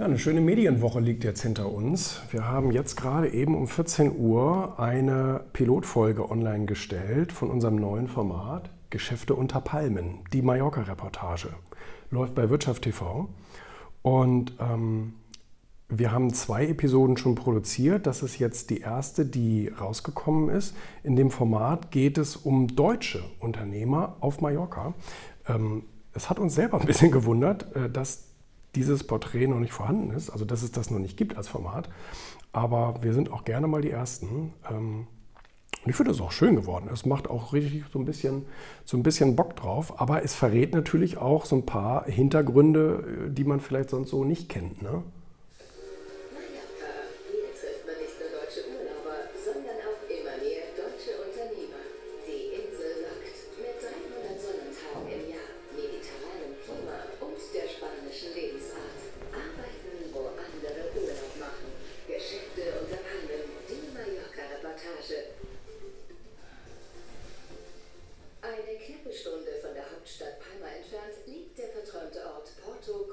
Ja, eine schöne Medienwoche liegt jetzt hinter uns. Wir haben jetzt gerade eben um 14 Uhr eine Pilotfolge online gestellt von unserem neuen Format Geschäfte unter Palmen, die Mallorca-Reportage. Läuft bei Wirtschaft TV. Und ähm, wir haben zwei Episoden schon produziert. Das ist jetzt die erste, die rausgekommen ist. In dem Format geht es um deutsche Unternehmer auf Mallorca. Ähm, es hat uns selber ein bisschen gewundert, äh, dass dieses Porträt noch nicht vorhanden ist, also dass es das noch nicht gibt als Format. Aber wir sind auch gerne mal die Ersten. Ähm, und ich finde es auch schön geworden. Es macht auch richtig so ein bisschen, so ein bisschen Bock drauf. Aber es verrät natürlich auch so ein paar Hintergründe, äh, die man vielleicht sonst so nicht kennt. Ne?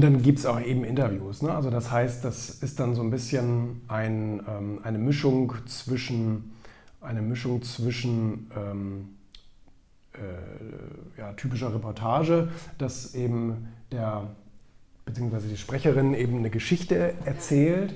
dann gibt es auch eben Interviews. Ne? Also das heißt, das ist dann so ein bisschen ein, ähm, eine Mischung zwischen, eine Mischung zwischen ähm, äh, ja, typischer Reportage, dass eben der beziehungsweise die Sprecherin eben eine Geschichte erzählt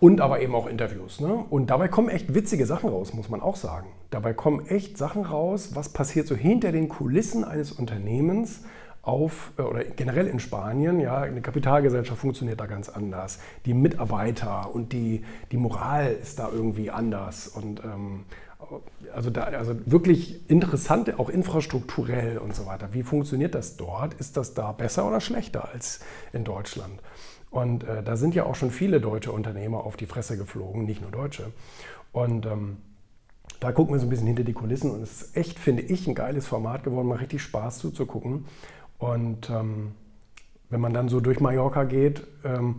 und aber eben auch Interviews. Ne? Und dabei kommen echt witzige Sachen raus, muss man auch sagen. Dabei kommen echt Sachen raus, was passiert so hinter den Kulissen eines Unternehmens auf, äh, oder generell in Spanien, ja, eine Kapitalgesellschaft funktioniert da ganz anders. Die Mitarbeiter und die, die Moral ist da irgendwie anders. Und ähm, also, da, also wirklich interessant, auch infrastrukturell und so weiter. Wie funktioniert das dort? Ist das da besser oder schlechter als in Deutschland? Und äh, da sind ja auch schon viele deutsche Unternehmer auf die Fresse geflogen, nicht nur deutsche. Und ähm, da gucken wir so ein bisschen hinter die Kulissen und es ist echt, finde ich, ein geiles Format geworden, mal richtig Spaß zuzugucken. Und ähm, wenn man dann so durch Mallorca geht, ähm,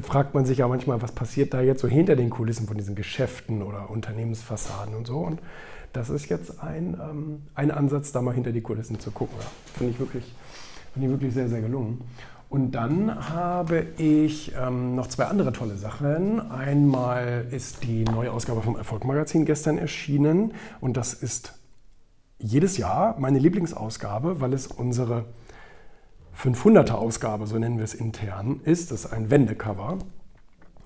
fragt man sich ja manchmal, was passiert da jetzt so hinter den Kulissen von diesen Geschäften oder Unternehmensfassaden und so. Und das ist jetzt ein, ähm, ein Ansatz, da mal hinter die Kulissen zu gucken. Ja, Finde ich, wirklich, find ich wirklich sehr, sehr gelungen. Und dann habe ich ähm, noch zwei andere tolle Sachen. Einmal ist die neue Ausgabe vom Erfolgmagazin gestern erschienen und das ist jedes Jahr meine Lieblingsausgabe, weil es unsere 500er Ausgabe, so nennen wir es intern, ist. Das ein Wendecover.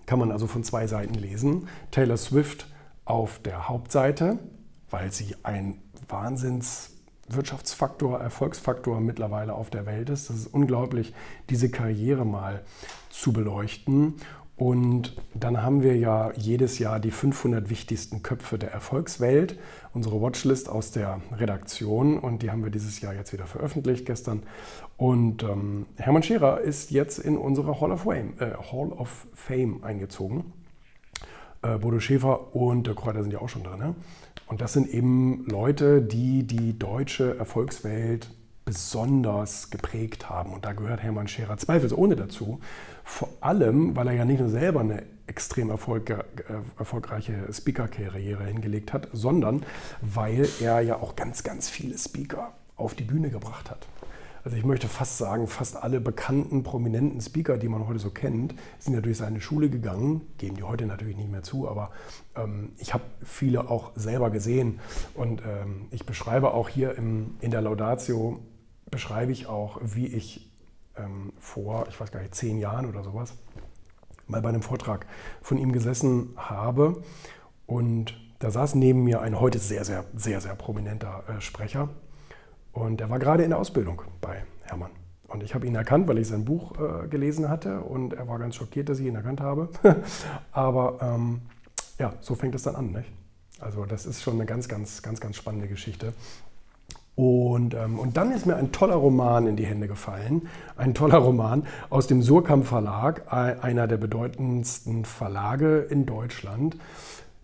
Kann man also von zwei Seiten lesen. Taylor Swift auf der Hauptseite, weil sie ein Wahnsinnswirtschaftsfaktor, Erfolgsfaktor mittlerweile auf der Welt ist. Das ist unglaublich, diese Karriere mal zu beleuchten. Und dann haben wir ja jedes Jahr die 500 wichtigsten Köpfe der Erfolgswelt, unsere Watchlist aus der Redaktion. Und die haben wir dieses Jahr jetzt wieder veröffentlicht gestern. Und ähm, Hermann Scherer ist jetzt in unsere Hall of Fame, äh, Hall of Fame eingezogen. Äh, Bodo Schäfer und der Kräuter sind ja auch schon drin. Ne? Und das sind eben Leute, die die deutsche Erfolgswelt besonders geprägt haben. Und da gehört Hermann Scherer zweifelsohne dazu. Vor allem, weil er ja nicht nur selber eine extrem äh, erfolgreiche Speaker-Karriere hingelegt hat, sondern weil er ja auch ganz, ganz viele Speaker auf die Bühne gebracht hat. Also ich möchte fast sagen, fast alle bekannten, prominenten Speaker, die man heute so kennt, sind ja durch seine Schule gegangen, geben die heute natürlich nicht mehr zu, aber ähm, ich habe viele auch selber gesehen und ähm, ich beschreibe auch hier im, in der Laudatio beschreibe ich auch, wie ich ähm, vor, ich weiß gar nicht, zehn Jahren oder sowas, mal bei einem Vortrag von ihm gesessen habe. Und da saß neben mir ein heute sehr, sehr, sehr, sehr prominenter äh, Sprecher. Und er war gerade in der Ausbildung bei Hermann. Und ich habe ihn erkannt, weil ich sein Buch äh, gelesen hatte. Und er war ganz schockiert, dass ich ihn erkannt habe. Aber ähm, ja, so fängt es dann an. Nicht? Also das ist schon eine ganz, ganz, ganz, ganz spannende Geschichte. Und, ähm, und dann ist mir ein toller Roman in die Hände gefallen. Ein toller Roman aus dem Surkamp Verlag, einer der bedeutendsten Verlage in Deutschland.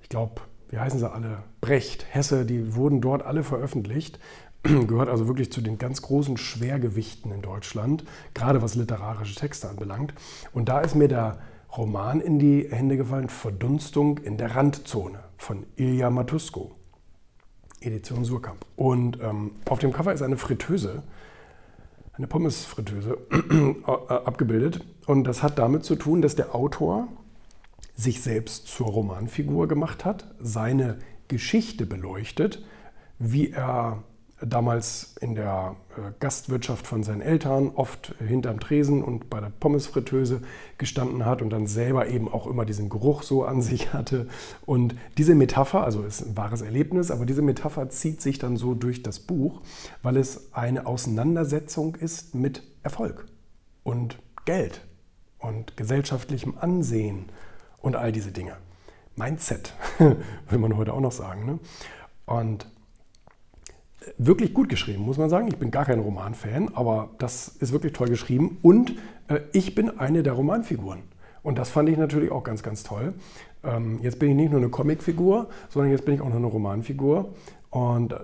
Ich glaube, wie heißen sie alle? Brecht, Hesse, die wurden dort alle veröffentlicht. Gehört also wirklich zu den ganz großen Schwergewichten in Deutschland, gerade was literarische Texte anbelangt. Und da ist mir der Roman in die Hände gefallen, Verdunstung in der Randzone von Ilja Matusko. Edition Surkamp. Und ähm, auf dem Cover ist eine Fritteuse, eine Pommesfritteuse äh, abgebildet. Und das hat damit zu tun, dass der Autor sich selbst zur Romanfigur gemacht hat, seine Geschichte beleuchtet, wie er damals in der äh, Gastwirtschaft von seinen Eltern oft hinterm Tresen und bei der Pommesfritteuse gestanden hat und dann selber eben auch immer diesen Geruch so an sich hatte. Und diese Metapher, also ist ein wahres Erlebnis, aber diese Metapher zieht sich dann so durch das Buch, weil es eine Auseinandersetzung ist mit Erfolg und Geld und gesellschaftlichem Ansehen und all diese Dinge. Mindset, will man heute auch noch sagen. Ne? Und wirklich gut geschrieben, muss man sagen. Ich bin gar kein Romanfan, aber das ist wirklich toll geschrieben. Und äh, ich bin eine der Romanfiguren. Und das fand ich natürlich auch ganz, ganz toll. Ähm, jetzt bin ich nicht nur eine Comicfigur, sondern jetzt bin ich auch noch eine Romanfigur. Und äh,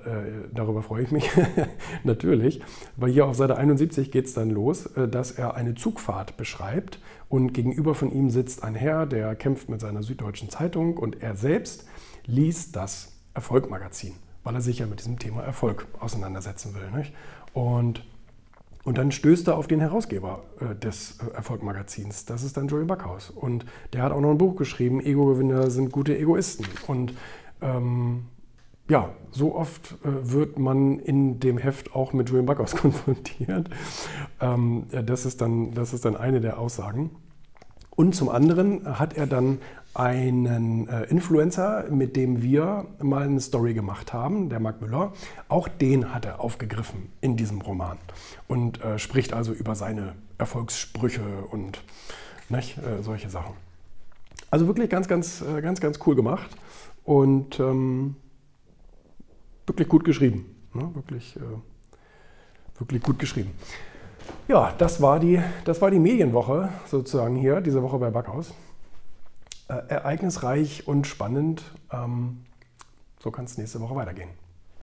darüber freue ich mich natürlich, weil hier auf Seite 71 geht es dann los, äh, dass er eine Zugfahrt beschreibt und gegenüber von ihm sitzt ein Herr, der kämpft mit seiner Süddeutschen Zeitung und er selbst liest das Erfolgmagazin weil er sich ja mit diesem Thema Erfolg auseinandersetzen will. Nicht? Und, und dann stößt er auf den Herausgeber äh, des äh, Erfolgmagazins. Das ist dann Joey Backhaus. Und der hat auch noch ein Buch geschrieben, Ego-Gewinner sind gute Egoisten. Und ähm, ja, so oft äh, wird man in dem Heft auch mit Julian Backhaus konfrontiert. Ähm, das, ist dann, das ist dann eine der Aussagen. Und zum anderen hat er dann einen äh, Influencer, mit dem wir mal eine Story gemacht haben, der Marc Müller. Auch den hat er aufgegriffen in diesem Roman und äh, spricht also über seine Erfolgssprüche und nicht, äh, solche Sachen. Also wirklich ganz, ganz, äh, ganz, ganz cool gemacht und ähm, wirklich gut geschrieben. Ne? Wirklich, äh, wirklich gut geschrieben. Ja, das war, die, das war die Medienwoche sozusagen hier, diese Woche bei Backhaus. Äh, ereignisreich und spannend. Ähm, so kann es nächste Woche weitergehen.